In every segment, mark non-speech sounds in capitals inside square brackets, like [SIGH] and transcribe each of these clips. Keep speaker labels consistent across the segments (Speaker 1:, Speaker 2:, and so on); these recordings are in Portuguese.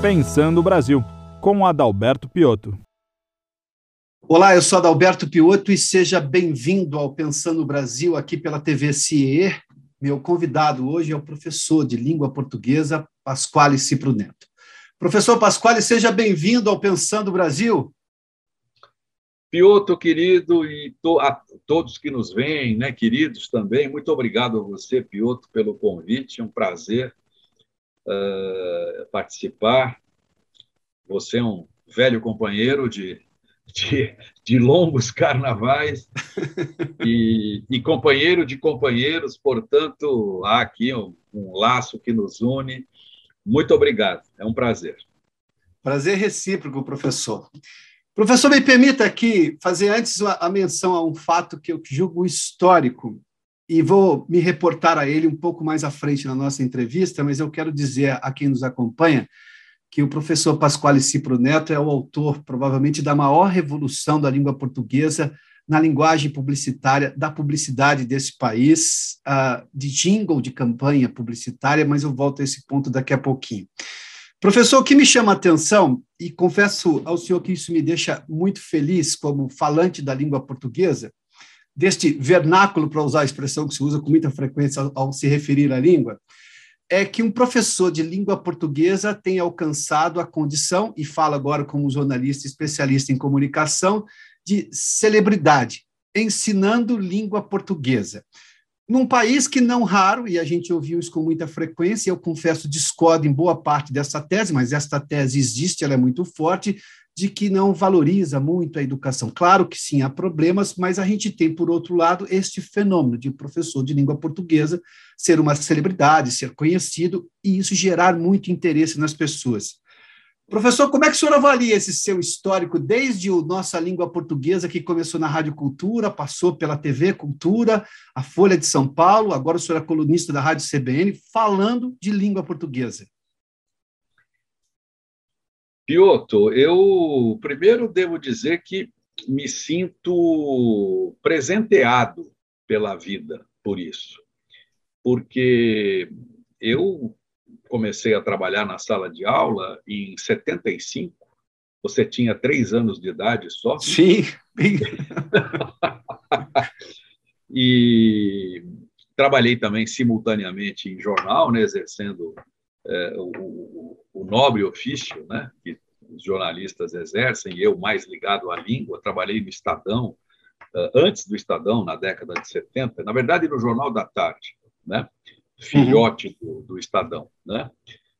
Speaker 1: Pensando o Brasil, com Adalberto Piotto.
Speaker 2: Olá, eu sou Adalberto Piotto e seja bem-vindo ao Pensando o Brasil aqui pela TV CIE. Meu convidado hoje é o professor de língua portuguesa Pasquale Cipro Neto. Professor Pasquale, seja bem-vindo ao Pensando o Brasil.
Speaker 3: Piotto, querido, e to, a todos que nos veem, né, queridos também, muito obrigado a você, Piotto, pelo convite, é um prazer uh, participar. Você é um velho companheiro de, de, de longos [LAUGHS] carnavais [LAUGHS] e, e, companheiro de companheiros, portanto, há aqui um, um laço que nos une. Muito obrigado, é um prazer.
Speaker 2: Prazer recíproco, professor. Professor, me permita aqui fazer antes a menção a um fato que eu julgo histórico e vou me reportar a ele um pouco mais à frente na nossa entrevista, mas eu quero dizer a quem nos acompanha que o professor Pasquale Cipro Neto é o autor, provavelmente, da maior revolução da língua portuguesa na linguagem publicitária, da publicidade desse país, uh, de jingle de campanha publicitária, mas eu volto a esse ponto daqui a pouquinho. Professor, o que me chama a atenção, e confesso ao senhor que isso me deixa muito feliz como falante da língua portuguesa, deste vernáculo, para usar a expressão que se usa com muita frequência ao, ao se referir à língua, é que um professor de língua portuguesa tem alcançado a condição, e fala agora como jornalista especialista em comunicação, de celebridade, ensinando língua portuguesa. Num país que não raro, e a gente ouviu isso com muita frequência, eu confesso, discordo em boa parte dessa tese, mas esta tese existe, ela é muito forte, de que não valoriza muito a educação. Claro que sim, há problemas, mas a gente tem, por outro lado, este fenômeno de professor de língua portuguesa ser uma celebridade, ser conhecido, e isso gerar muito interesse nas pessoas. Professor, como é que o senhor avalia esse seu histórico desde a nossa língua portuguesa, que começou na Rádio Cultura, passou pela TV Cultura, a Folha de São Paulo, agora o senhor é colunista da Rádio CBN, falando de língua portuguesa?
Speaker 3: Piotto, eu primeiro devo dizer que me sinto presenteado pela vida por isso, porque eu comecei a trabalhar na sala de aula em 75. Você tinha três anos de idade só? [LAUGHS]
Speaker 2: Sim.
Speaker 3: e trabalhei também simultaneamente em jornal, né, exercendo é, o, o, nobre ofício né, que os jornalistas exercem, eu mais ligado à língua. Trabalhei no Estadão, uh, antes do Estadão, na década de 70, na verdade, no Jornal da Tarde. Né? filhote uhum. do, do, Estadão, né?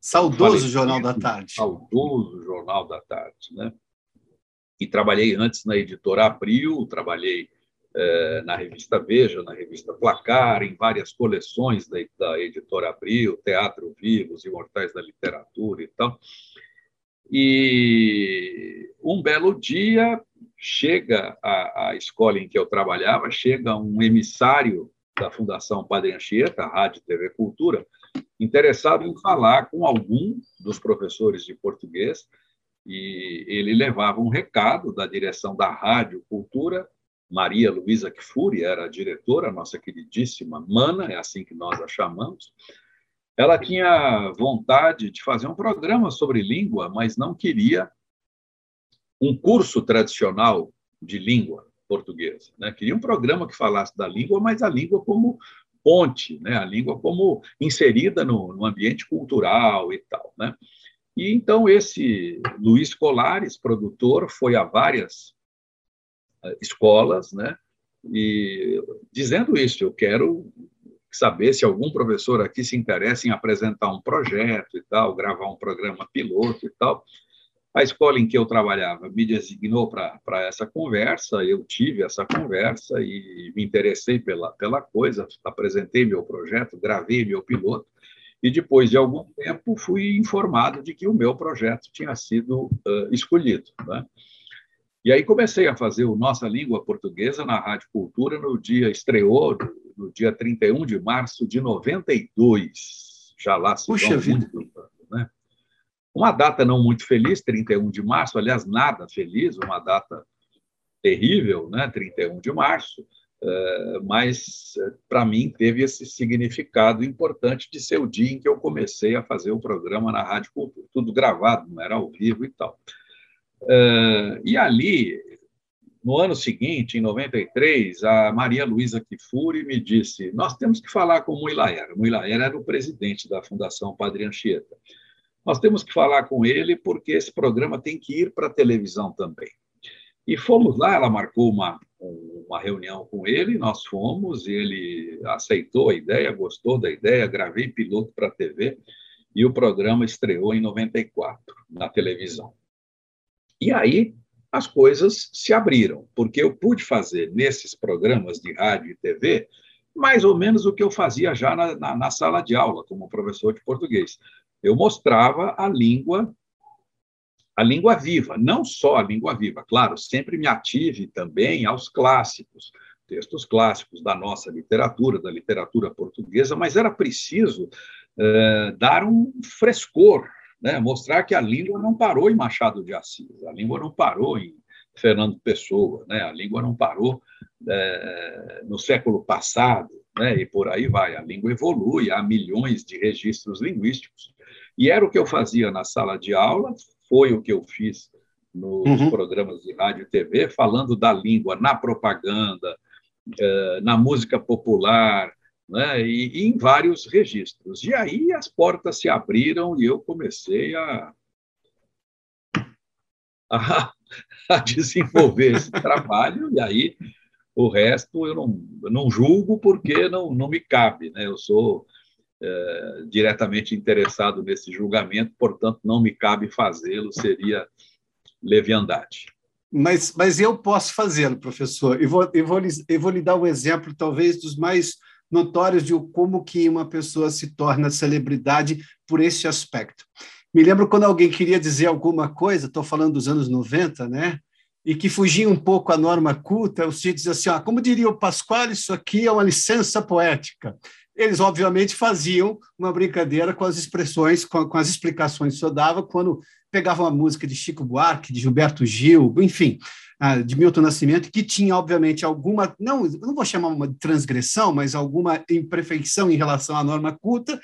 Speaker 2: Saudoso Jornal da Tarde.
Speaker 3: Saudoso Jornal da Tarde, né? E trabalhei antes na editora Abril, trabalhei eh, na revista Veja, na revista Placar, em várias coleções da, da editora Abril, Teatro Vivo, Os Imortais da Literatura e tal. E um belo dia chega à, à escola em que eu trabalhava, chega um emissário da Fundação Padre Anchieta, Rádio TV Cultura, interessado em falar com algum dos professores de português, e ele levava um recado da direção da Rádio Cultura, Maria Luísa Kfouri era a diretora, nossa queridíssima Mana, é assim que nós a chamamos. Ela tinha vontade de fazer um programa sobre língua, mas não queria um curso tradicional de língua portuguesa. Né? Queria um programa que falasse da língua, mas a língua como ponte, né? a língua como inserida no, no ambiente cultural e tal. Né? E então esse Luiz Colares, produtor, foi a várias escolas, né? E dizendo isso, eu quero saber se algum professor aqui se interessa em apresentar um projeto e tal, gravar um programa piloto e tal. A escola em que eu trabalhava me designou para essa conversa, eu tive essa conversa e me interessei pela, pela coisa, apresentei meu projeto, gravei meu piloto, e depois de algum tempo fui informado de que o meu projeto tinha sido uh, escolhido. Né? E aí comecei a fazer o Nossa Língua Portuguesa na Rádio Cultura no dia, estreou no dia 31 de março de 92. Já lá se
Speaker 2: Puxa vida.
Speaker 3: Muito, né? Uma data não muito feliz, 31 de março, aliás, nada feliz, uma data terrível, né? 31 de março. é, mas para mim teve esse significado importante de ser o dia em que eu comecei a fazer o programa na Rádio Cultura, tudo gravado, não era ao vivo e tal. É, e ali, no ano seguinte, em 93, a Maria Luísa Kifuri me disse: Nós temos que falar com o Muilaera. O era o presidente da Fundação Padre Anchieta. Nós temos que falar com ele porque esse programa tem que ir para a televisão também. E fomos lá, ela marcou uma, uma reunião com ele, nós fomos, ele aceitou a ideia, gostou da ideia, gravei piloto para a TV e o programa estreou em 94 na televisão. E aí as coisas se abriram, porque eu pude fazer nesses programas de rádio e TV mais ou menos o que eu fazia já na, na, na sala de aula como professor de português. Eu mostrava a língua a língua viva, não só a língua viva, claro, sempre me ative também aos clássicos, textos clássicos da nossa literatura, da literatura portuguesa, mas era preciso eh, dar um frescor, né? mostrar que a língua não parou em Machado de Assis, a língua não parou em Fernando Pessoa, né? a língua não parou eh, no século passado, né? e por aí vai, a língua evolui, há milhões de registros linguísticos, e era o que eu fazia na sala de aula, foi o que eu fiz nos uhum. programas de rádio e TV, falando da língua na propaganda, eh, na música popular, né, e, e, em vários registros. E aí as portas se abriram e eu comecei a, [LAUGHS] a, a desenvolver esse trabalho, e aí o resto eu não, não julgo porque não, não me cabe. Né? Eu sou é, diretamente interessado nesse julgamento, portanto, não me cabe fazê-lo, seria leviandade.
Speaker 2: Mas, mas eu posso fazê-lo, professor. E vou, eu, vou, eu vou lhe dar um exemplo, talvez, dos mais notórios de como que uma pessoa se torna celebridade por esse aspecto. Me lembro quando alguém queria dizer alguma coisa, estou falando dos anos 90, né? E que fugia um pouco à norma culta, o se dizia assim, ah, como diria o Pascoal, isso aqui é uma licença poética eles obviamente faziam uma brincadeira com as expressões, com, com as explicações que eu dava quando pegavam a música de Chico Buarque, de Gilberto Gil, enfim, ah, de Milton Nascimento, que tinha, obviamente, alguma, não, não vou chamar uma transgressão, mas alguma imperfeição em relação à norma culta,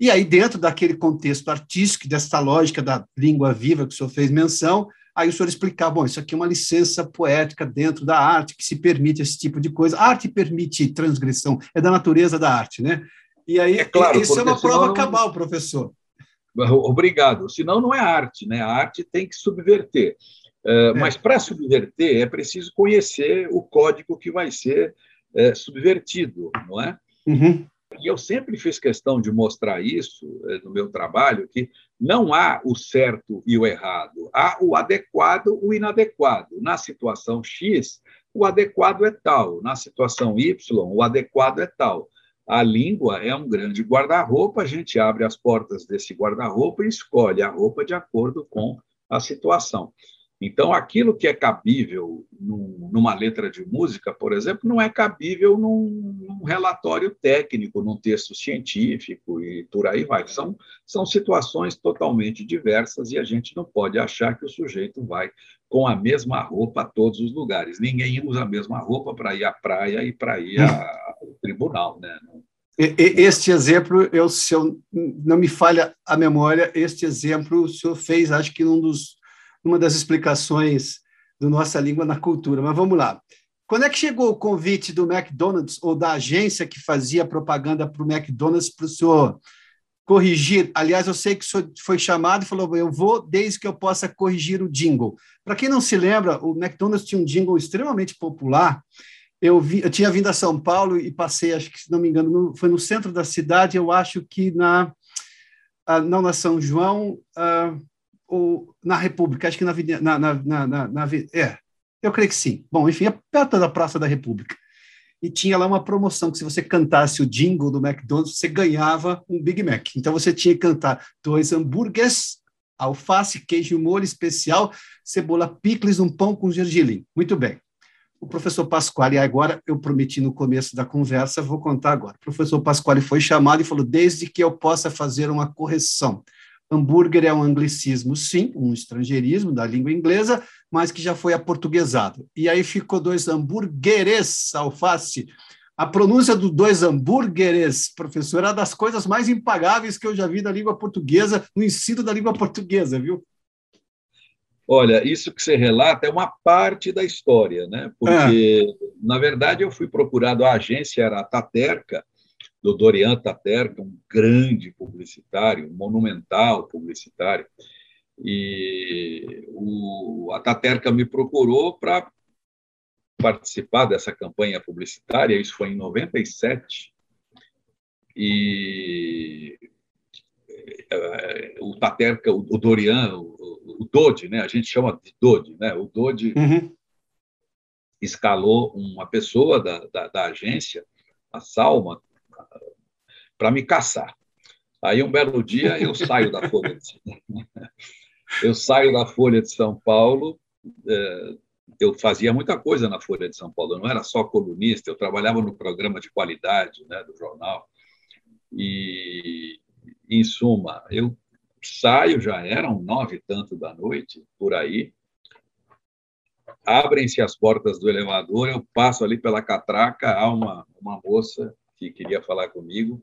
Speaker 2: e aí, dentro daquele contexto artístico, dessa lógica da língua viva que o senhor fez menção, Aí o senhor explicava, bom, isso aqui é uma licença poética dentro da arte que se permite esse tipo de coisa. A arte permite transgressão, é da natureza da arte, né? E aí, é claro, isso é uma prova senão... cabal, professor.
Speaker 3: Obrigado. Senão não é arte, né? A arte tem que subverter. É, é. Mas para subverter é preciso conhecer o código que vai ser é, subvertido, não é? Uhum. E eu sempre fiz questão de mostrar isso eh, no meu trabalho, que não há o certo e o errado, há o adequado e o inadequado. Na situação X, o adequado é tal, na situação Y, o adequado é tal. A língua é um grande guarda-roupa, a gente abre as portas desse guarda-roupa e escolhe a roupa de acordo com a situação. Então, aquilo que é cabível num, numa letra de música, por exemplo, não é cabível num, num, relatório técnico, num texto científico e por aí vai. São, são situações totalmente diversas e a gente não pode achar que o sujeito vai com a mesma roupa a todos os lugares. Ninguém usa a mesma roupa para ir à praia e para ir ao tribunal. Né?
Speaker 2: Este exemplo, eu, se eu não me falha a memória, este exemplo o senhor fez, acho que num dos uma das explicações do Nossa Língua na Cultura. Mas vamos lá. Quando é que chegou o convite do McDonald's ou da agência que fazia propaganda para o McDonald's para o senhor corrigir? Aliás, eu sei que o senhor foi chamado e falou: eu vou desde que eu possa corrigir o jingle. Para quem não se lembra, o McDonald's tinha um jingle extremamente popular. Eu, vi, eu tinha vindo a São Paulo e passei, acho que se não me engano, no, foi no centro da cidade, eu acho que na. Ah, não na São João, uh, ou na República, acho que na, na, na, na, na é, eu creio que sim. Bom, enfim, é perto da Praça da República. E tinha lá uma promoção que se você cantasse o jingle do McDonald's, você ganhava um Big Mac. Então você tinha que cantar dois hambúrgueres, alface, queijo molho especial, cebola picles, um pão com gergelim. Muito bem. O professor Pasquale, agora eu prometi no começo da conversa, vou contar agora. O professor Pasquale foi chamado e falou: desde que eu possa fazer uma correção. Hambúrguer é um anglicismo, sim, um estrangeirismo da língua inglesa, mas que já foi aportuguesado. E aí ficou dois hambúrgueres alface. A pronúncia do dois hambúrgueres, professor, é das coisas mais impagáveis que eu já vi na língua portuguesa, no ensino da língua portuguesa, viu?
Speaker 3: Olha, isso que você relata é uma parte da história, né? Porque, é. na verdade, eu fui procurado, a agência era do Dorian Taterca, um grande publicitário, um monumental publicitário, e o, a Taterca me procurou para participar dessa campanha publicitária, isso foi em 97, e eh, o Taterca, o Dorian, o, o Dodi, né? a gente chama de Dodi, né? o Dodi uhum. escalou uma pessoa da, da, da agência, a Salma, para me caçar. Aí, um belo dia, eu saio da Folha de, eu saio da Folha de São Paulo, eh, eu fazia muita coisa na Folha de São Paulo, eu não era só colunista, eu trabalhava no programa de qualidade né, do jornal. E, em suma, eu saio, já eram nove e tanto da noite, por aí, abrem-se as portas do elevador, eu passo ali pela catraca, há uma, uma moça que queria falar comigo,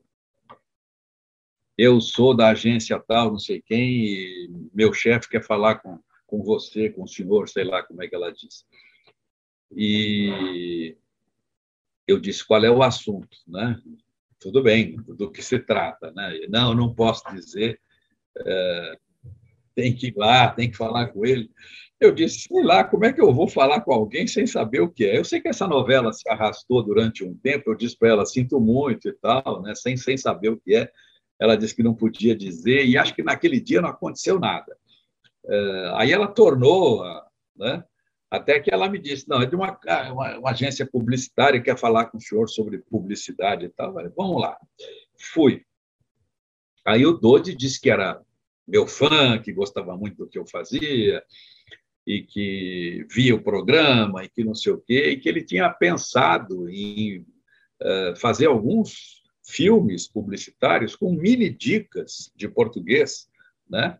Speaker 3: eu sou da agência tal, não sei quem, e meu chefe quer falar com, com você, com o senhor, sei lá como é que ela disse. E eu disse qual é o assunto, né? Tudo bem, do que se trata, né? Não, não posso dizer, é, tem que ir lá, tem que falar com ele. Eu disse, sei lá, como é que eu vou falar com alguém sem saber o que é? Eu sei que essa novela se arrastou durante um tempo, eu disse para ela, sinto muito e tal, né? sem, sem saber o que é. Ela disse que não podia dizer, e acho que naquele dia não aconteceu nada. É, aí ela tornou, né? até que ela me disse, não, é de uma, uma, uma, agência publicitária que quer falar com o senhor sobre publicidade e tal. Falei, Vamos lá. Fui. Aí o Dodi disse que era meu fã, que gostava muito do que eu fazia, e que via o programa, e que não sei o quê, e que ele tinha pensado em uh, fazer alguns filmes publicitários com mini dicas de português, né?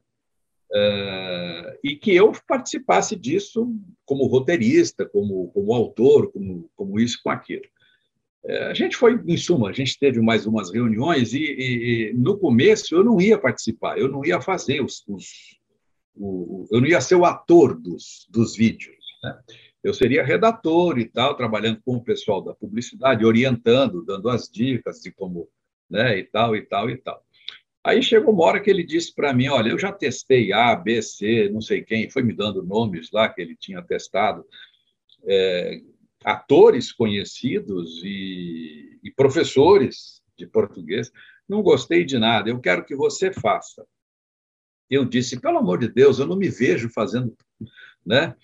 Speaker 3: Uh, e que eu participasse disso como roteirista, como, como autor, como, como isso, com aquilo. Uh, a gente foi, em suma, a gente teve mais umas reuniões e, e, e, no começo eu não ia participar, eu não ia fazer os, os o, eu não ia ser o ator dos, dos vídeos. Né? Eu seria redator e tal, trabalhando com o pessoal da publicidade, orientando, dando as dicas de como, né, e tal, e tal, e tal. Aí chegou uma hora que ele disse para mim: Olha, eu já testei A, B, C, não sei quem, foi me dando nomes lá que ele tinha testado, é, atores conhecidos e, e professores de português. Não gostei de nada, eu quero que você faça. Eu disse: Pelo amor de Deus, eu não me vejo fazendo. Né?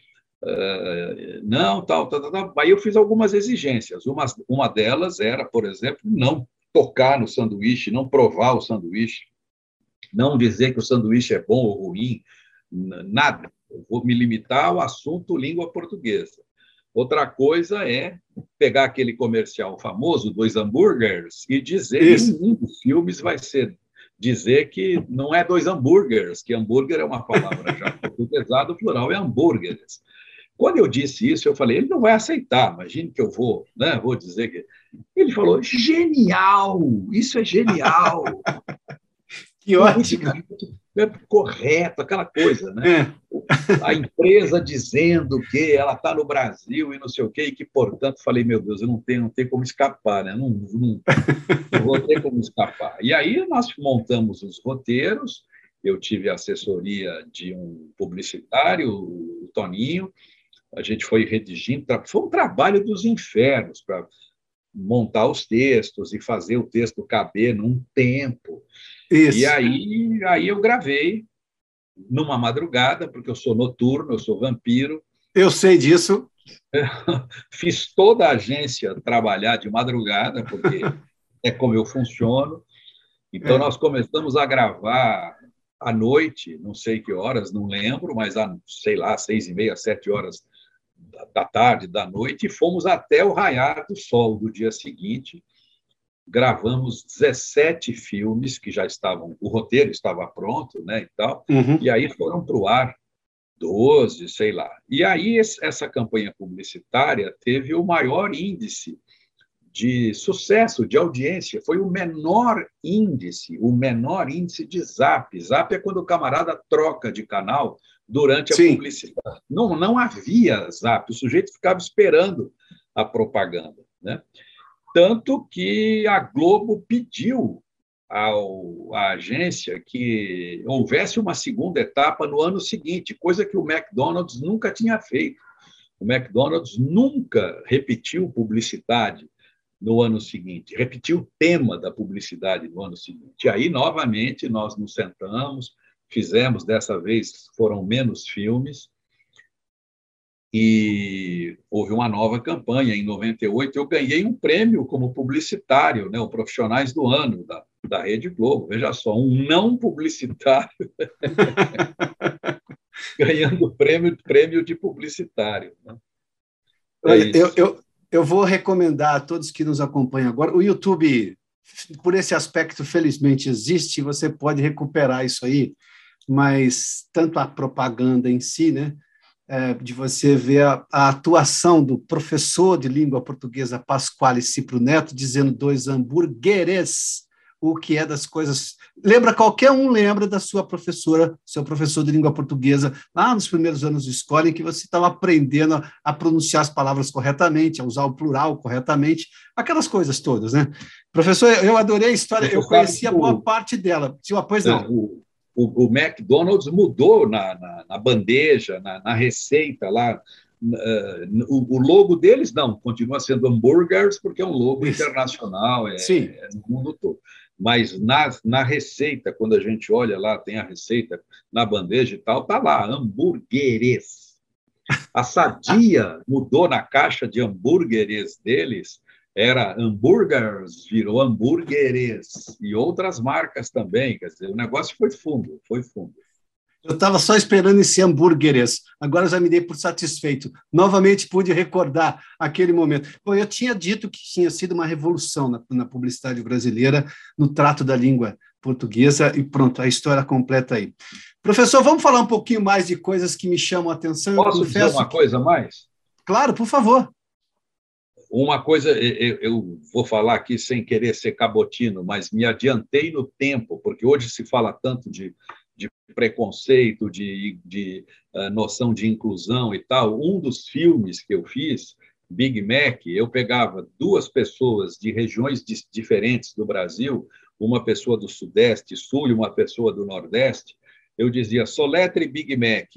Speaker 3: Uh, não, tal, tal, tal, Aí eu fiz algumas exigências. Uma, uma delas era, por exemplo, não tocar no sanduíche, não provar o sanduíche, não dizer que o sanduíche é bom ou ruim, nada. Eu vou me limitar ao assunto língua portuguesa. Outra coisa é pegar aquele comercial famoso, dois hambúrgueres, e dizer Isso. que um dos filmes vai ser dizer que não é dois hambúrgueres, que hambúrguer é uma palavra já [LAUGHS] portuguesada, o plural é hambúrgueres. Quando eu disse isso, eu falei, ele não vai aceitar, imagine que eu vou, né, vou dizer que... Ele falou, genial, isso é genial. [LAUGHS]
Speaker 2: Que ótimo.
Speaker 3: É correto, aquela coisa, né? É. A empresa dizendo que ela está no Brasil e não sei o quê, e que, portanto, falei, meu Deus, eu não tenho, não tenho como escapar, né? Não, não, não vou ter como escapar. E aí nós montamos os roteiros, eu tive a assessoria de um publicitário, o Toninho, a gente foi redigindo, foi um trabalho dos infernos para montar os textos e fazer o texto caber num tempo. Isso. E aí, aí eu gravei numa madrugada, porque eu sou noturno, eu sou vampiro.
Speaker 2: Eu sei disso. [LAUGHS]
Speaker 3: Fiz toda a agência trabalhar de madrugada, porque [LAUGHS] é como eu funciono. Então, é. nós começamos a gravar à noite, não sei que horas, não lembro, mas, a, sei lá, seis e meia, sete horas da tarde, da noite, e fomos até o raiar do sol do dia seguinte. Gravamos 17 filmes que já estavam, o roteiro estava pronto, né, e tal, uhum. e aí foram para o ar 12, sei lá. E aí essa campanha publicitária teve o maior índice de sucesso, de audiência, foi o menor índice, o menor índice de zap. Zap é quando o camarada troca de canal durante a Sim. publicidade. Não, não havia zap, o sujeito ficava esperando a propaganda. Né? Tanto que a Globo pediu ao, à agência que houvesse uma segunda etapa no ano seguinte, coisa que o McDonald's nunca tinha feito. O McDonald's nunca repetiu publicidade no ano seguinte, repetiu o tema da publicidade no ano seguinte. E aí, novamente, nós nos sentamos, fizemos, dessa vez foram menos filmes, e houve uma nova campanha em 98. Eu ganhei um prêmio como publicitário, né, o Profissionais do Ano da, da Rede Globo. Veja só, um não publicitário [LAUGHS] ganhando prêmio, prêmio de publicitário. Né?
Speaker 2: É eu, eu, eu vou recomendar a todos que nos acompanham agora. O YouTube, por esse aspecto, felizmente existe, você pode recuperar isso aí, mas tanto a propaganda em si, né? É, de você ver a, a, atuação do professor de língua portuguesa Pasquale Cipro Neto dizendo dois hambúrgueres o que é das coisas. Lembra, qualquer um lembra da sua professora, seu professor de língua portuguesa, lá nos primeiros anos de escola, em que você estava aprendendo a, a pronunciar as palavras corretamente, a usar o plural corretamente, aquelas coisas todas, né? Professor, eu adorei a história, eu conhecia boa parte dela. Pois não.
Speaker 3: O, o, o McDonald's mudou na, na, na bandeja, na, na receita lá, Uh, o, o, logo deles não, continua sendo hambúrgueres, porque é um logo Isso. internacional, é, é, no mundo todo mas na, na receita, quando a gente olha lá, tem a receita na bandeja e tal, tá lá, hambúrgueres. A Sadia mudou na caixa de hambúrgueres deles, era hambúrgueres, virou hambúrgueres, e outras marcas também, quer dizer, o negócio foi fundo, foi fundo.
Speaker 2: Eu estava só esperando esse hambúrgueres. Agora já me dei por satisfeito. Novamente pude recordar aquele momento. Bom, eu tinha dito que tinha sido uma revolução na, na publicidade brasileira, no trato da língua portuguesa, e pronto, a história completa aí. Professor, vamos falar um pouquinho mais de coisas que me chamam a atenção.
Speaker 3: Posso dizer uma que... coisa mais?
Speaker 2: Claro, por favor.
Speaker 3: Uma coisa, eu, vou falar aqui sem querer ser cabotino, mas me adiantei no tempo, porque hoje se fala tanto de de preconceito, de, de uh, noção de inclusão e tal. Um dos filmes que eu fiz, Big Mac, eu pegava duas pessoas de regiões diferentes do Brasil, uma pessoa do Sudeste, Sul e uma pessoa do Nordeste. Eu dizia, soletre Big Mac,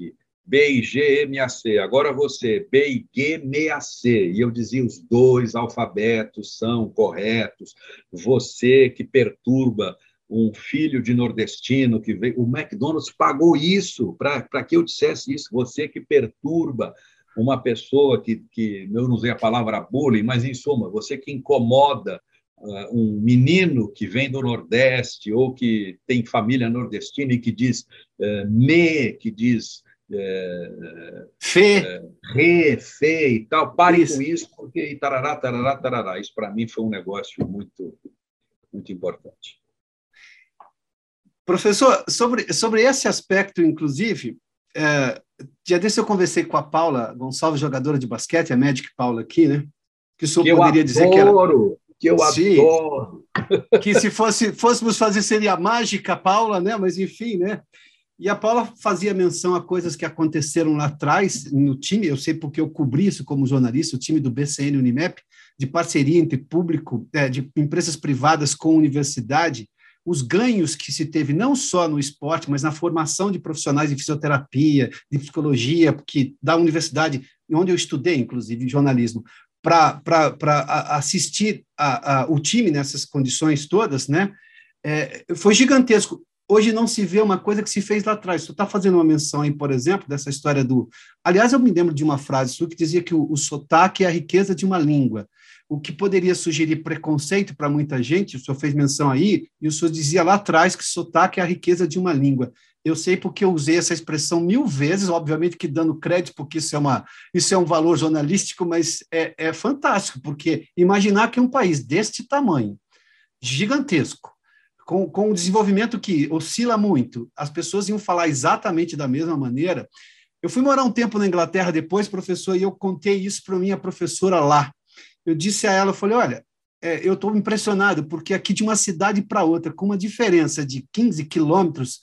Speaker 3: B-I-G-M-A-C. Agora você, B-I-G-M-A-C. E eu dizia, os dois alfabetos são corretos. Você que perturba um filho de nordestino que veio. O McDonald's pagou isso para que eu dissesse isso. Você que perturba uma pessoa que, que eu não usei a palavra bullying, mas em suma, você que incomoda uh, um menino que vem do Nordeste ou que tem família nordestina e que diz uh, me, que diz uh,
Speaker 2: fê,
Speaker 3: re, fê e tal. Pare isso. com isso, porque tarará, tarará, tarará. Isso para mim foi um negócio muito, muito importante.
Speaker 2: Professor, sobre, sobre esse aspecto, inclusive, é, dia desse eu conversei com a Paula Gonçalves, jogadora de basquete, a Magic Paula aqui, né?
Speaker 3: Que o senhor que poderia dizer que era. Que eu Sim, adoro!
Speaker 2: Que se fosse, fôssemos fazer seria a mágica Paula, né? Mas enfim, né? E a Paula fazia menção a coisas que aconteceram lá atrás no time, eu sei porque eu cobri isso como jornalista, o time do BCN Unimap, de parceria entre público, é, de empresas privadas com universidade, os ganhos que se teve não só no esporte, mas na formação de profissionais de fisioterapia, de psicologia, que da universidade, onde eu estudei, inclusive, jornalismo, para assistir a, a, o time nessas condições todas, né? É, foi gigantesco. Hoje não se vê uma coisa que se fez lá atrás. Você está fazendo uma menção aí, por exemplo, dessa história do. Aliás, eu me lembro de uma frase sua que dizia que o, o sotaque é a riqueza de uma língua o que poderia sugerir preconceito para muita gente, o senhor fez menção aí, e o senhor dizia lá atrás que sotaque é a riqueza de uma língua. Eu sei porque eu usei essa expressão mil vezes, obviamente que dando crédito, porque isso é, uma, isso é um valor jornalístico, mas é, é fantástico, porque imaginar que um país deste tamanho, gigantesco, com, com um desenvolvimento que oscila muito, as pessoas iam falar exatamente da mesma maneira, Eu fui morar um tempo na Inglaterra depois, professor, e eu contei isso para minha professora lá. Eu disse a ela, eu falei, olha, é, eu estou impressionado, porque aqui de uma cidade para outra, com uma diferença de 15 quilômetros,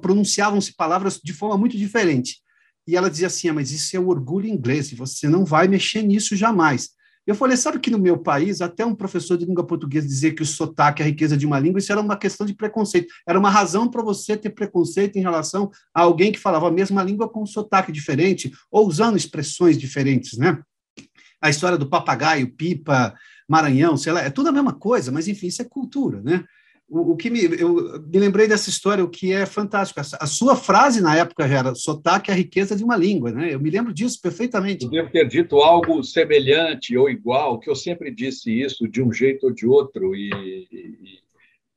Speaker 2: pronunciavam-se palavras de forma muito diferente. E ela dizia assim, ah, mas isso é o orgulho inglês, você não vai mexer nisso jamais. Eu falei, sabe que no meu país, até um professor de língua portuguesa dizer que o sotaque é a riqueza de uma língua, isso era uma questão de preconceito. Era uma razão para você ter preconceito em relação a alguém que falava a mesma língua com um sotaque diferente, ou usando expressões diferentes, né? A história do papagaio, pipa, Maranhão, sei lá, é tudo a mesma coisa, mas enfim, isso é cultura, né? O, o, que me, eu me lembrei dessa história, o que é fantástico. A, a sua frase na época já era sotaque é a riqueza de uma língua, né? Eu me lembro disso perfeitamente.
Speaker 3: Eu devo ter dito algo semelhante ou igual, que eu sempre disse isso de um jeito ou de outro, e, e,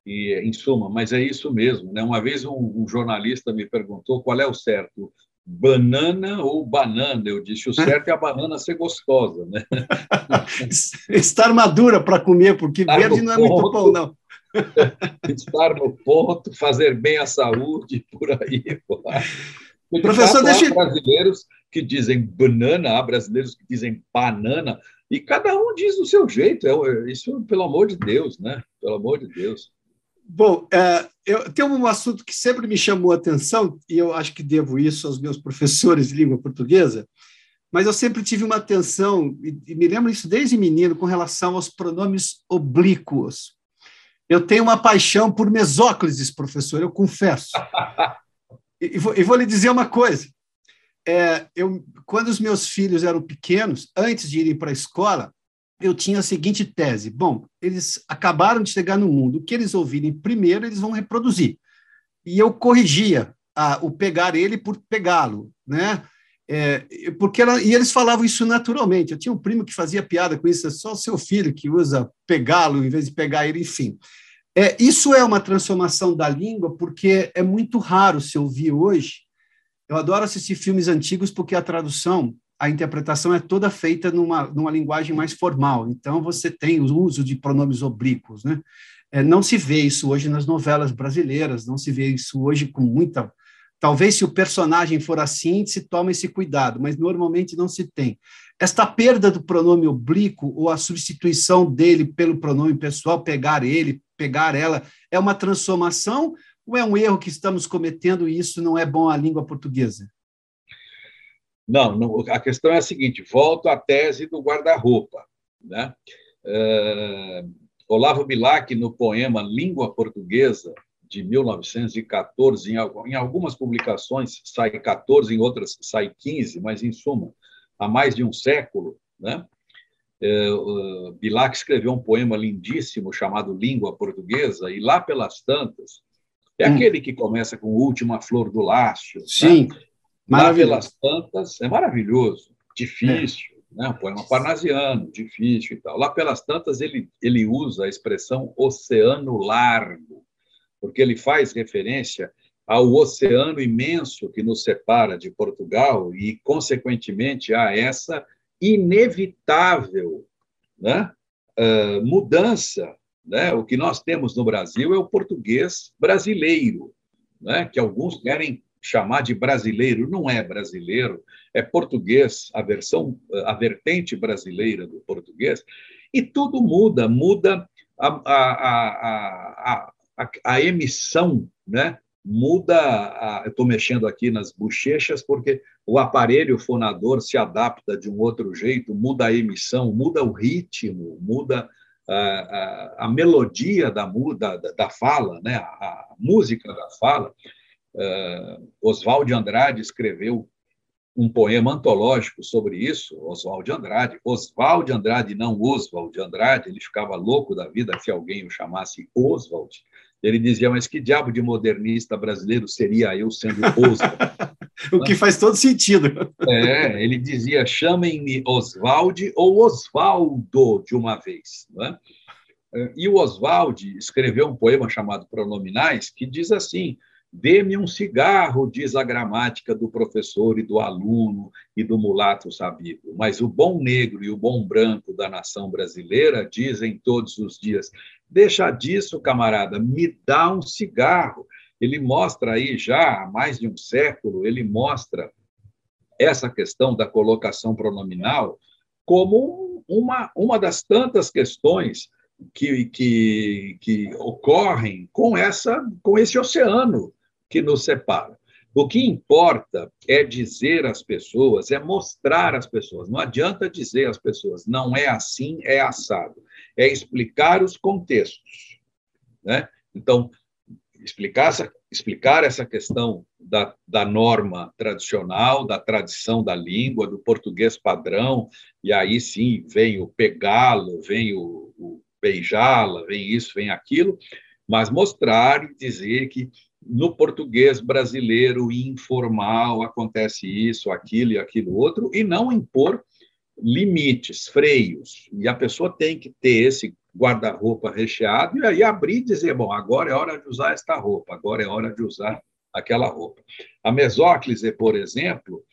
Speaker 3: e em suma, mas é isso mesmo. Né? Uma vez um, um jornalista me perguntou qual é o certo, banana ou banana. Eu disse, o certo é a banana ser gostosa, né? [LAUGHS]
Speaker 2: Estar madura para comer, porque Estar verde não é ponto, muito bom, não. [LAUGHS]
Speaker 3: estar no ponto, fazer bem à saúde, por aí. Porque,
Speaker 2: Professor,
Speaker 3: fato,
Speaker 2: deixa...
Speaker 3: Há brasileiros que dizem banana, há brasileiros que dizem banana, e cada um diz do seu jeito. É, isso, pelo amor de Deus, né? Pelo amor de Deus.
Speaker 2: Bom, é, eu tenho um assunto que sempre me chamou a atenção, e eu acho que devo isso aos meus professores de língua portuguesa, mas eu sempre tive uma atenção, e, e me lembro isso desde menino, com relação aos pronomes oblíquos. Eu tenho uma paixão por mesóclises, professor, eu confesso. e, vou, e vou lhe dizer uma coisa. É, eu, quando os meus filhos eram pequenos, antes de irem para a escola, eu tinha a seguinte tese: bom, eles acabaram de chegar no mundo, o que eles ouvirem primeiro, eles vão reproduzir. E eu corrigia a, o pegar ele por pegá-lo, né? É, porque ela, e eles falavam isso naturalmente. Eu tinha um primo que fazia piada com isso, é só seu filho que usa pegá-lo em vez de pegar ele, enfim. É, isso é uma transformação da língua, porque é muito raro se ouvir hoje. Eu adoro assistir filmes antigos porque a tradução, a interpretação é toda feita numa, numa linguagem mais formal. Então, você tem o uso de pronomes oblíquos. Né? É, não se vê isso hoje nas novelas brasileiras, não se vê isso hoje com muita Talvez se o personagem for assim, se toma esse cuidado, mas normalmente não se tem. Esta perda do pronome oblíquo ou a substituição dele pelo pronome pessoal, pegar ele, pegar ela, é uma transformação ou é um erro que estamos cometendo e isso não é bom à língua portuguesa?
Speaker 3: Não, não a questão é a seguinte: volto à tese do guarda-roupa. Né? Uh, Olavo Bilac, no poema Língua Portuguesa, de 1914, em, algumas publicações sai 14, em outras sai 15, mas, em suma, há mais de um século, né? É, Bilac escreveu um poema lindíssimo chamado Língua Portuguesa, e lá pelas tantas, é hum. aquele que começa com Última Flor do Lácio. Né?
Speaker 2: Sim, né?
Speaker 3: Lá pelas tantas, é maravilhoso, difícil, é. né? um poema parnasiano, difícil e tal. Lá pelas tantas, ele, ele usa a expressão oceano largo porque ele faz referência ao oceano imenso que nos separa de Portugal e, consequentemente, a essa inevitável né, uh, mudança. Né? O que nós temos no Brasil é o português brasileiro, né? que alguns querem chamar de brasileiro, não é brasileiro, é português, a versão, a vertente brasileira do português, e tudo muda, muda a, a, a, a emissão né, muda. A, eu estou mexendo aqui nas bochechas porque o aparelho fonador se adapta de um outro jeito, muda a emissão, muda o ritmo, muda a, a, a melodia da, da, da fala, né, a, música da fala. Uh, Oswald de Andrade escreveu um poema antológico sobre isso, Oswald de Andrade. Oswald de Andrade, não Oswald de Andrade, ele ficava louco da vida se alguém o chamasse Oswald. Ele dizia, mas que diabo de modernista brasileiro seria eu sendo Oswald? [LAUGHS]
Speaker 2: o que faz todo sentido.
Speaker 3: É, ele dizia, chamem-me Oswald ou Osvaldo de uma vez. Não é? E o Oswald escreveu um poema chamado Pronominais, que diz assim: Dê-me um cigarro, diz a gramática do professor e do aluno e do mulato sabido. Mas o bom negro e o bom branco da nação brasileira dizem todos os dias: Deixa disso, camarada, me dá um cigarro. Ele mostra aí já há mais de um século, ele mostra essa questão da colocação pronominal como uma, uma das tantas questões que, que, que ocorrem com, essa, com esse oceano que nos separa. O que importa é dizer às pessoas, é mostrar às pessoas. Não adianta dizer às pessoas, não é assim, é assado. É explicar os contextos. Né? Então, explicar essa, explicar essa questão da, da norma tradicional, da tradição da língua, do português padrão, e aí sim vem o pegá-lo, vem o, o beijá-la, vem isso, vem aquilo, mas mostrar e dizer que no português brasileiro informal acontece isso, aquilo e aquilo outro, e não impor limites, freios. E a pessoa tem que ter esse guarda-roupa recheado e aí abrir e dizer: bom, agora é hora de usar esta roupa, agora é hora de usar aquela roupa. A mesóclise, por exemplo,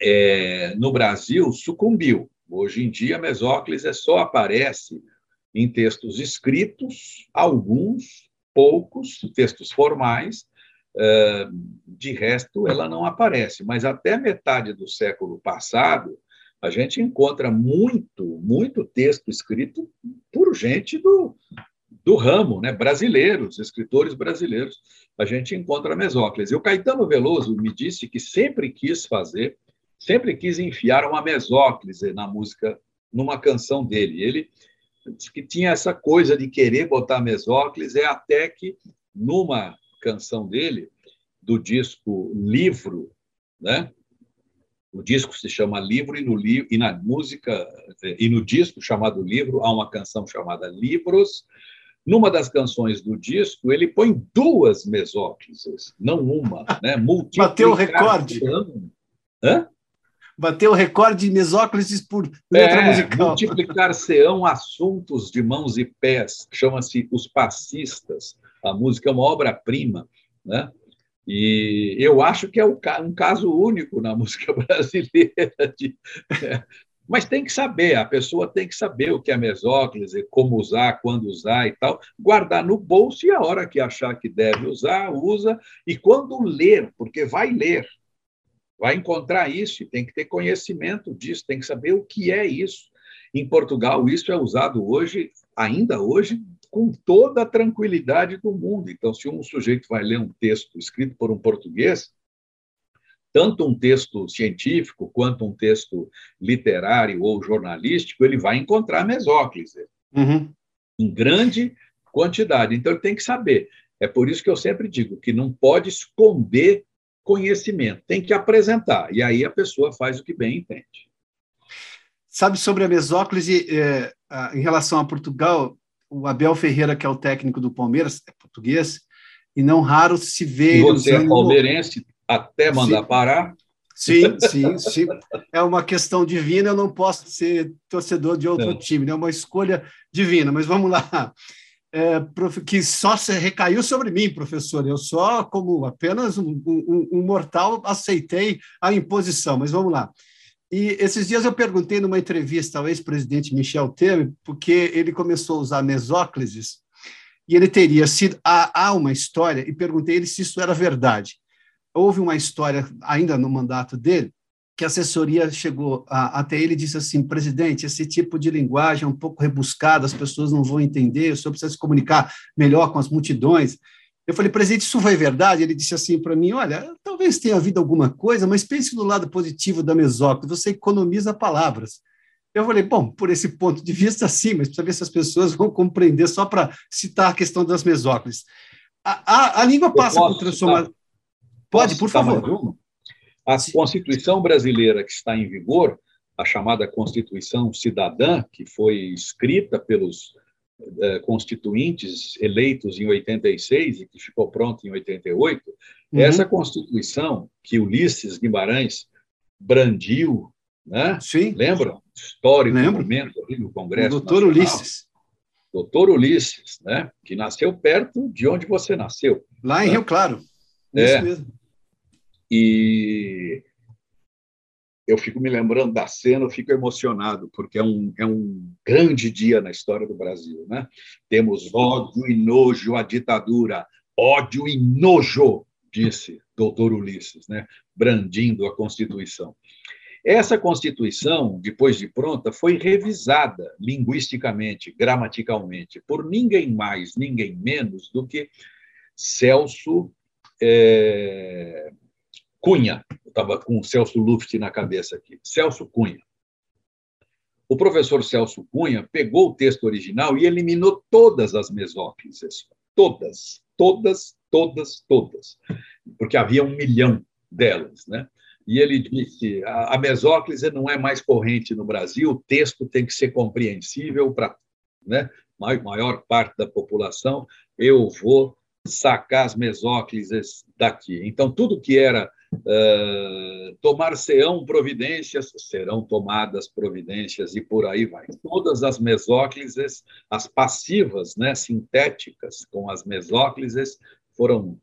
Speaker 3: é, no Brasil sucumbiu. Hoje em dia, a mesóclise só aparece em textos escritos, alguns, poucos, textos formais, é, de resto, ela não aparece. Mas até metade do século passado, a gente encontra muito, muito texto escrito por gente do, do ramo, né? brasileiros, escritores brasileiros. A gente encontra mesóclise. E o Caetano Veloso me disse que sempre quis fazer, sempre quis enfiar uma mesóclise na música, numa canção dele. Ele que tinha essa coisa de querer botar mesóclise, é até que numa canção dele, do disco Livro, né? O disco se chama Livro e no li e na música e no disco chamado Livro há uma canção chamada Livros. Numa das canções do disco ele põe duas mesóclises, não uma, né? [LAUGHS]
Speaker 2: Bateu o recorde. Hã? Bateu o recorde de mesóclises por letra é, musical.
Speaker 3: Multiplicar-se-ão assuntos de mãos e pés, chama-se Os Passistas. A música é uma obra-prima, né? E eu acho que é um caso único na [LAUGHS] música brasileira. De... Mas tem que saber, a pessoa tem que saber o que é mesóclise, como usar, quando usar e tal, guardar no bolso e a hora que achar que deve usar, usa, e quando ler, porque vai ler, vai encontrar isso, e tem que ter conhecimento disso, tem que saber o que é isso. Em Portugal, isso é usado hoje, ainda hoje, com toda a tranquilidade do mundo. Então, se um sujeito vai ler um texto escrito por um português, tanto um texto científico quanto um texto literário ou jornalístico, ele vai encontrar mesóclise uhum. em grande quantidade. Então, ele tem que saber. É por isso que eu sempre digo que não pode esconder conhecimento, tem que apresentar. E aí a pessoa faz o que bem entende.
Speaker 2: Sabe sobre a mesóclise, é, em relação a Portugal, o Abel Ferreira, que é o técnico do Palmeiras, é português, e não raro se vê.
Speaker 3: E você é palmeirense, até mandar sim. parar.
Speaker 2: Sim, sim, sim. É uma questão divina, eu não posso ser torcedor de outro é. time, né? é uma escolha divina, mas vamos lá. É, que só se recaiu sobre mim, professor. Eu só, como apenas um, um, um mortal, aceitei a imposição, mas vamos lá. E esses dias eu perguntei numa entrevista ao ex-presidente Michel Temer, porque ele começou a usar mesóclises, e ele teria sido. Há, há uma história, e perguntei ele se isso era verdade. Houve uma história, ainda no mandato dele, que a assessoria chegou a, até ele e disse assim: presidente, esse tipo de linguagem é um pouco rebuscada, as pessoas não vão entender, o senhor precisa se comunicar melhor com as multidões. Eu falei, presidente, isso foi verdade? Ele disse assim para mim: olha, talvez tenha havido alguma coisa, mas pense no lado positivo da mesóclise, você economiza palavras. Eu falei, bom, por esse ponto de vista, sim, mas precisa ver se as pessoas vão compreender só para citar a questão das mesóclises. A, a, a língua passa por transformação. Pode, por favor.
Speaker 3: A Constituição brasileira que está em vigor, a chamada Constituição Cidadã, que foi escrita pelos eh, constituintes eleitos em 86 e que ficou pronto em 88, uhum. essa Constituição que Ulisses Guimarães brandiu, né?
Speaker 2: Sim.
Speaker 3: Lembra? Histórico Lembro. momento ali no Congresso.
Speaker 2: O doutor Nacional. Ulisses.
Speaker 3: Doutor Ulisses, né? que nasceu perto de onde você nasceu.
Speaker 2: Lá em
Speaker 3: né?
Speaker 2: Rio Claro.
Speaker 3: É. Isso mesmo. E eu fico me lembrando da cena, eu fico emocionado, porque é um, é um grande dia na história do Brasil. Né? Temos ódio e nojo à ditadura, ódio e nojo disse doutor Ulisses, né? brandindo a Constituição. Essa Constituição, depois de pronta, foi revisada linguisticamente, gramaticalmente, por ninguém mais, ninguém menos do que Celso é, Cunha. Eu estava com Celso Luft na cabeça aqui. Celso Cunha. O professor Celso Cunha pegou o texto original e eliminou todas as mesóclises. Todas, todas, todas, todas. Porque havia um milhão delas, né? e ele disse: a, mesóclise não é mais corrente no Brasil, o texto tem que ser compreensível para né, a maior parte da população. Eu vou sacar as mesóclises daqui. Então, tudo que era uh, tomar-se-ão providências, serão tomadas providências e por aí vai. Todas as mesóclises, as passivas, né, sintéticas com as mesóclises, foram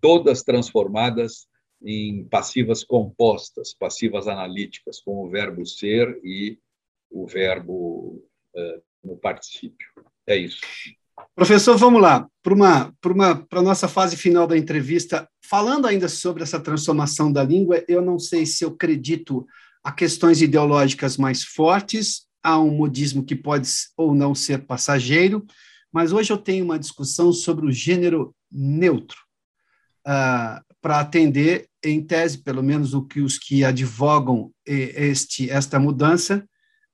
Speaker 3: todas transformadas em passivas compostas, passivas analíticas, com o verbo ser e o verbo uh, no particípio. É isso.
Speaker 2: Professor, vamos lá para uma para uma para nossa fase final da entrevista. Falando ainda sobre essa transformação da língua, eu não sei se eu acredito a questões ideológicas mais fortes, a um modismo que pode ou não ser passageiro, mas hoje eu tenho uma discussão sobre o gênero neutro. Uh, para atender, em tese, pelo menos o que os que advogam este, esta mudança,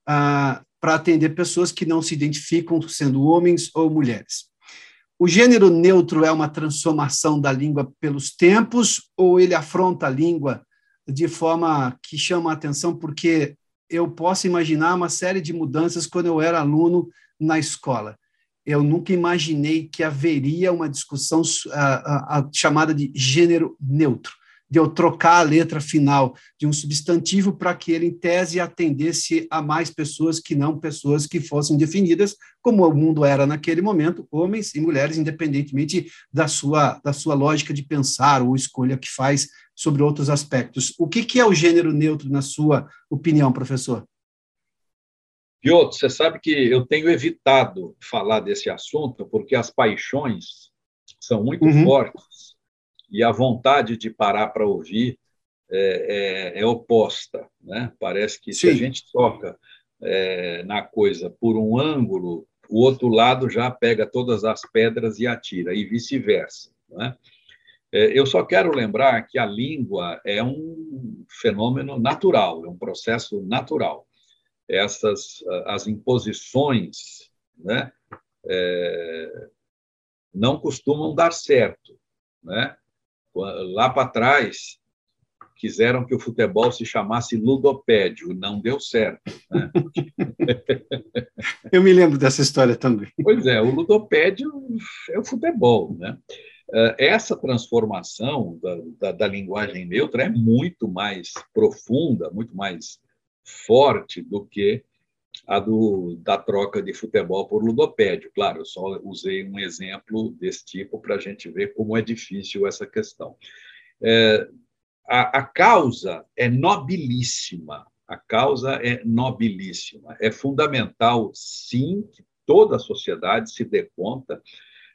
Speaker 2: ah, para atender pessoas que não se identificam sendo homens ou mulheres. O gênero neutro é uma transformação da língua pelos tempos ou ele afronta a língua de forma que chama a atenção? Porque eu posso imaginar uma série de mudanças quando eu era aluno na escola. Eu nunca imaginei que haveria uma discussão a, a, chamada de gênero neutro, de eu trocar a letra final de um substantivo para que ele, em tese, atendesse a mais pessoas que não pessoas que fossem definidas, como o mundo era naquele momento, homens e mulheres, independentemente da sua, da sua lógica de pensar ou escolha que faz sobre outros aspectos. O que, que é o gênero neutro, na sua opinião, professor?
Speaker 3: Piotr, você sabe que eu tenho evitado falar desse assunto porque as paixões são muito uhum. fortes e a vontade de parar para ouvir é, é, é, oposta. Né? Parece que Sim. se a gente toca é, na coisa por um ângulo, o outro lado já pega todas as pedras e atira, e vice-versa. Né? Eu só quero lembrar que a língua é um fenômeno natural, é um processo natural essas as imposições né, é, não costumam dar certo. Né? Lá para trás, quiseram que o futebol se chamasse ludopédio, não deu certo. Né?
Speaker 2: Eu me lembro dessa história também.
Speaker 3: Pois é, o ludopédio é o futebol. Né? É, essa transformação da, da, da linguagem neutra é muito mais profunda, muito mais forte do que a do, da troca de futebol por ludopédio. Claro, eu só usei um exemplo desse tipo para a gente ver como é difícil essa questão. É, a, a causa é nobilíssima, a causa é nobilíssima. É fundamental, sim, que toda a sociedade se dê conta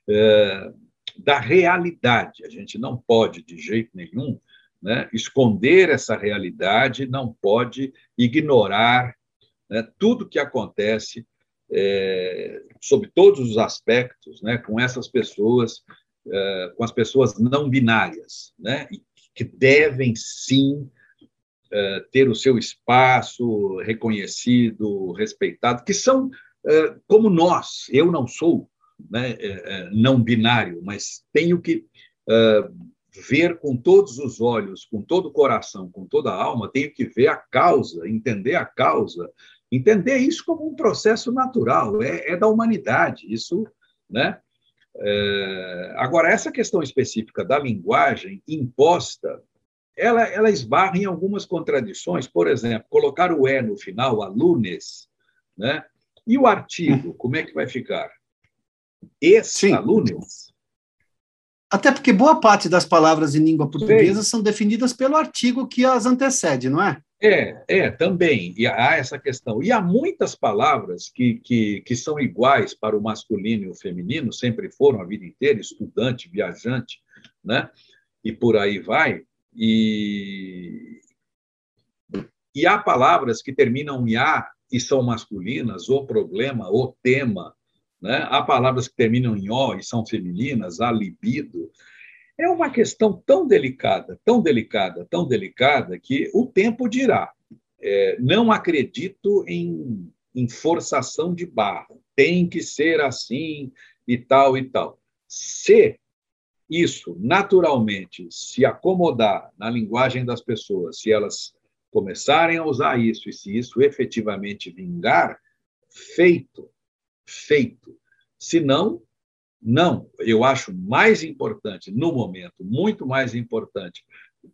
Speaker 3: é, da realidade. A gente não pode, de jeito nenhum, né? esconder essa realidade, não pode ignorar né, tudo que acontece é, sob todos os aspectos né, com essas pessoas, é, com as pessoas não binárias, né, que devem sim é, ter o seu espaço reconhecido, respeitado, que são é, como nós. Eu não sou né, é, é, não binário, mas tenho que ver com todos os olhos, com todo o coração, com toda a alma, tenho que ver a causa, entender a causa, entender isso como um processo natural, é, é da humanidade, isso, né? É, agora, essa questão específica da linguagem imposta, ela, ela esbarra em algumas contradições, por exemplo, colocar o E no final, alunes, né? E o artigo, como é que vai ficar? Ex-alunos?
Speaker 2: Até porque boa parte das palavras em língua portuguesa Sim. são definidas pelo artigo que as antecede, não é?
Speaker 3: É, é, também. E há essa questão. E há muitas palavras que, que, que são iguais para o masculino e o feminino, sempre foram a vida inteira, estudante, viajante, né? e por aí vai. E, e há palavras que terminam em A e são masculinas, o problema, o tema. Né? Há palavras que terminam em O e são femininas, a libido. É uma questão tão delicada, tão delicada, tão delicada, que o tempo dirá. É, não acredito em, em forçação de barra. Tem que ser assim e tal e tal. Se isso naturalmente se acomodar na linguagem das pessoas, se elas começarem a usar isso e se isso efetivamente vingar, feito, feito. Se não, não. Eu acho mais importante, no momento, muito mais importante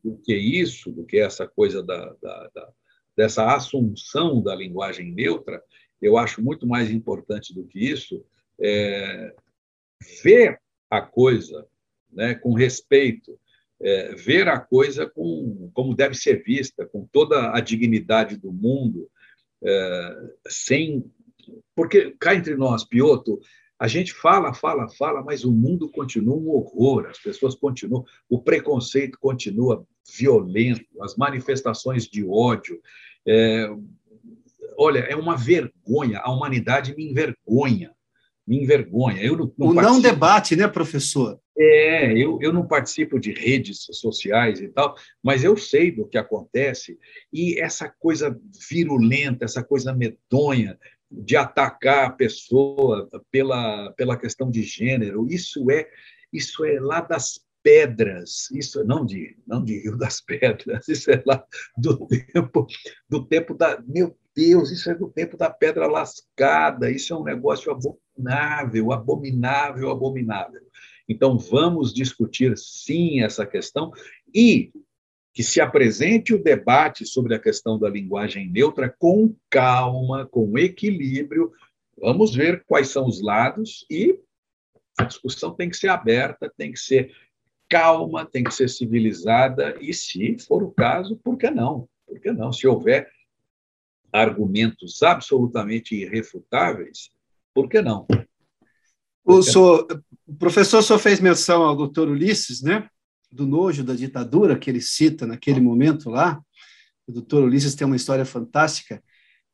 Speaker 3: do que isso, do que essa coisa da, da, da, dessa assunção da linguagem neutra, eu acho muito mais importante do que isso é, ver a coisa né, com respeito, é, ver a coisa com, como deve ser vista, com toda a dignidade do mundo, é, sem. Porque cá entre nós, Piotr, a gente fala, fala, fala, mas o mundo continua um horror, as pessoas continuam, o preconceito continua violento, as manifestações de ódio. É, olha, é uma vergonha, a humanidade me envergonha me envergonha. Eu não,
Speaker 2: não o não debate, né, professor?
Speaker 3: É, eu, eu não participo de redes sociais e tal, mas eu sei do que acontece e essa coisa virulenta, essa coisa medonha de atacar a pessoa pela, pela questão de gênero, isso é isso é lá das pedras, isso não de não de Rio das Pedras, [LAUGHS] isso é lá do tempo do tempo da meu Deus, isso é do tempo da pedra lascada, isso é um negócio abominável, abominável, abominável. Então, vamos discutir sim essa questão. E que se apresente o debate sobre a questão da linguagem neutra com calma, com equilíbrio. Vamos ver quais são os lados e a discussão tem que ser aberta, tem que ser calma, tem que ser civilizada e, se for o caso, por que não? Por que não? Se houver argumentos absolutamente irrefutáveis, por que não?
Speaker 2: O, senhor, o professor só fez menção ao doutor Ulisses, né? Do nojo da ditadura que ele cita naquele momento lá. O doutor Ulisses tem uma história fantástica.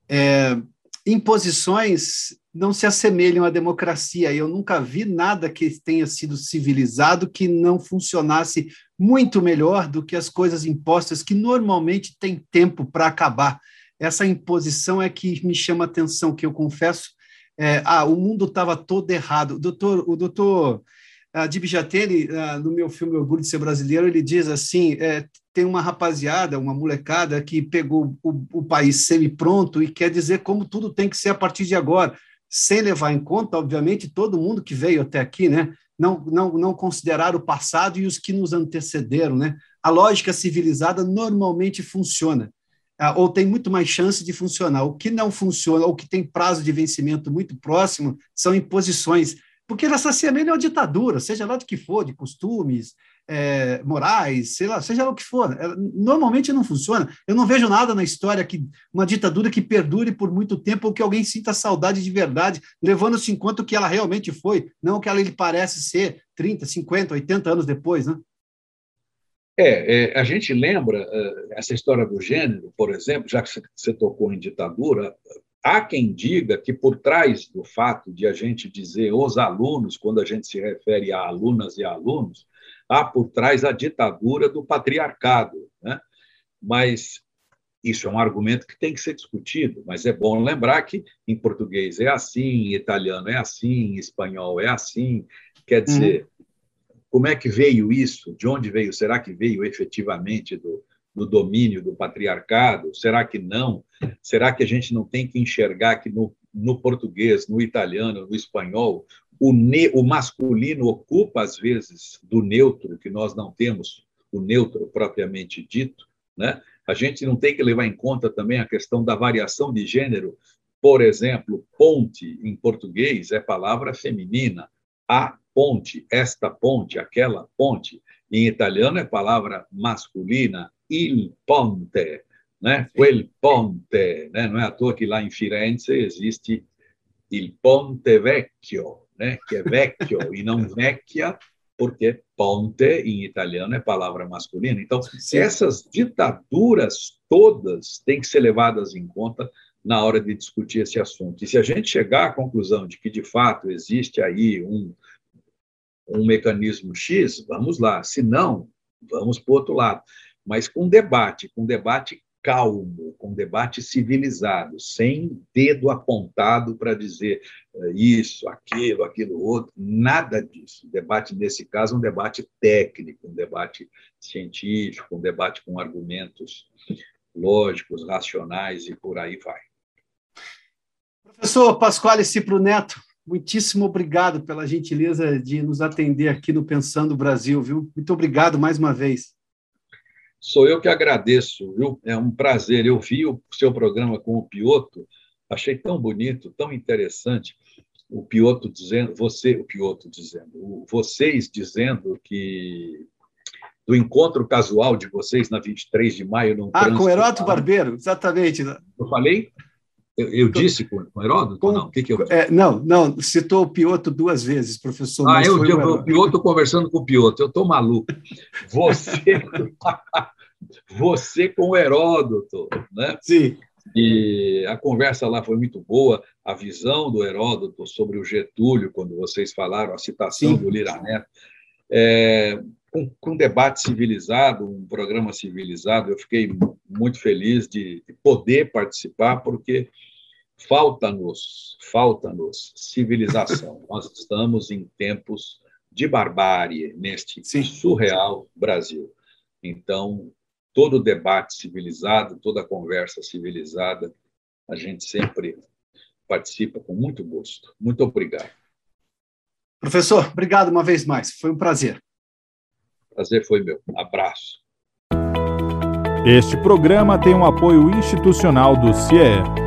Speaker 2: É, imposições não se assemelham à democracia. Eu nunca vi nada que tenha sido civilizado que não funcionasse muito melhor do que as coisas impostas, que normalmente têm tempo para acabar essa imposição é que me chama atenção, que eu confesso, é, ah, o mundo estava todo errado. Doutor, o doutor uh, Dib Jatene, uh, no meu filme Orgulho de Ser Brasileiro, ele diz assim, é, tem uma rapaziada, uma molecada que pegou o, o país semi-pronto e quer dizer como tudo tem que ser a partir de agora, sem levar em conta, obviamente, todo mundo que veio até aqui, né? Não, não, não considerar o passado e os que nos antecederam, né? A lógica civilizada normalmente funciona. Ah, ou tem muito mais chance de funcionar. O que não funciona, ou que tem prazo de vencimento muito próximo, são imposições, porque elas se assemelham à ditadura, seja lá do que for, de costumes, é, morais, sei lá, seja lá o que for. É, normalmente não funciona. Eu não vejo nada na história que uma ditadura que perdure por muito tempo ou que alguém sinta saudade de verdade, levando-se em conta o que ela realmente foi, não o que ela lhe parece ser 30, 50, 80 anos depois, né?
Speaker 3: É, é, a gente lembra uh, essa história do gênero, por exemplo, já que você tocou em ditadura, há quem diga que por trás do fato de a gente dizer os alunos, quando a gente se refere a alunas e alunos, há por trás a ditadura do patriarcado. Né? Mas isso é um argumento que tem que ser discutido, mas é bom lembrar que em português é assim, em italiano é assim, em espanhol é assim. Quer dizer, uhum. Como é que veio isso? De onde veio? Será que veio efetivamente do, do domínio do patriarcado? Será que não? Será que a gente não tem que enxergar que no, no português, no italiano, no espanhol, o, ne, o masculino ocupa, às vezes, do neutro, que nós não temos, o neutro propriamente dito? Né? A gente não tem que levar em conta também a questão da variação de gênero. Por exemplo, ponte, em português, é palavra feminina. A ponte, esta ponte, aquela ponte. Em italiano é palavra masculina, il ponte, né? quel ponte. Né? Não é à toa que lá em Firenze existe il ponte vecchio, né? que é vecchio e não [LAUGHS] vecchia, porque ponte em italiano é palavra masculina. Então, essas ditaduras todas têm que ser levadas em conta na hora de discutir esse assunto. E se a gente chegar à conclusão de que, de fato, existe aí um, um mecanismo X, vamos lá. Se não, vamos para o outro lado. Mas com debate, com debate calmo, com debate civilizado, sem dedo apontado para dizer eh, isso, aquilo, aquilo outro, nada disso. O debate, nesse caso, é um debate técnico, um debate científico, um debate com argumentos lógicos, racionais e por aí vai.
Speaker 2: Professor Pasquale Cipro Neto, muitíssimo obrigado pela gentileza de nos atender aqui no Pensando Brasil, viu? Muito obrigado mais uma vez.
Speaker 3: Sou eu que agradeço, viu? É um prazer. Eu vi o seu programa com o Pioto, achei tão bonito, tão interessante. O Pioto dizendo, você, o Pioto dizendo, vocês dizendo que do encontro casual de vocês na 23 de maio no
Speaker 2: Ah, com Heródoto Barbeiro, exatamente.
Speaker 3: Eu falei? Eu, eu disse com, com Heródoto? Com, não, o que, que eu
Speaker 2: é, Não, não, citou o Pioto duas vezes, professor.
Speaker 3: Ah, eu digo o Pioto conversando com o Pioto, eu estou maluco. Você, [LAUGHS] você com o Heródoto, né?
Speaker 2: Sim.
Speaker 3: E a conversa lá foi muito boa, a visão do Heródoto sobre o Getúlio, quando vocês falaram, a citação Sim. do Lira Neto. É, com, um debate civilizado, um programa civilizado. Eu fiquei muito feliz de, de poder participar, porque falta-nos, falta-nos civilização. [LAUGHS] Nós estamos em tempos de barbárie neste Sim. surreal Brasil. Então, todo debate civilizado, toda conversa civilizada, a gente sempre participa com muito gosto. Muito obrigado.
Speaker 2: Professor, obrigado uma vez mais. Foi um prazer.
Speaker 3: Prazer foi meu. Abraço.
Speaker 1: Este programa tem um apoio institucional do CIE.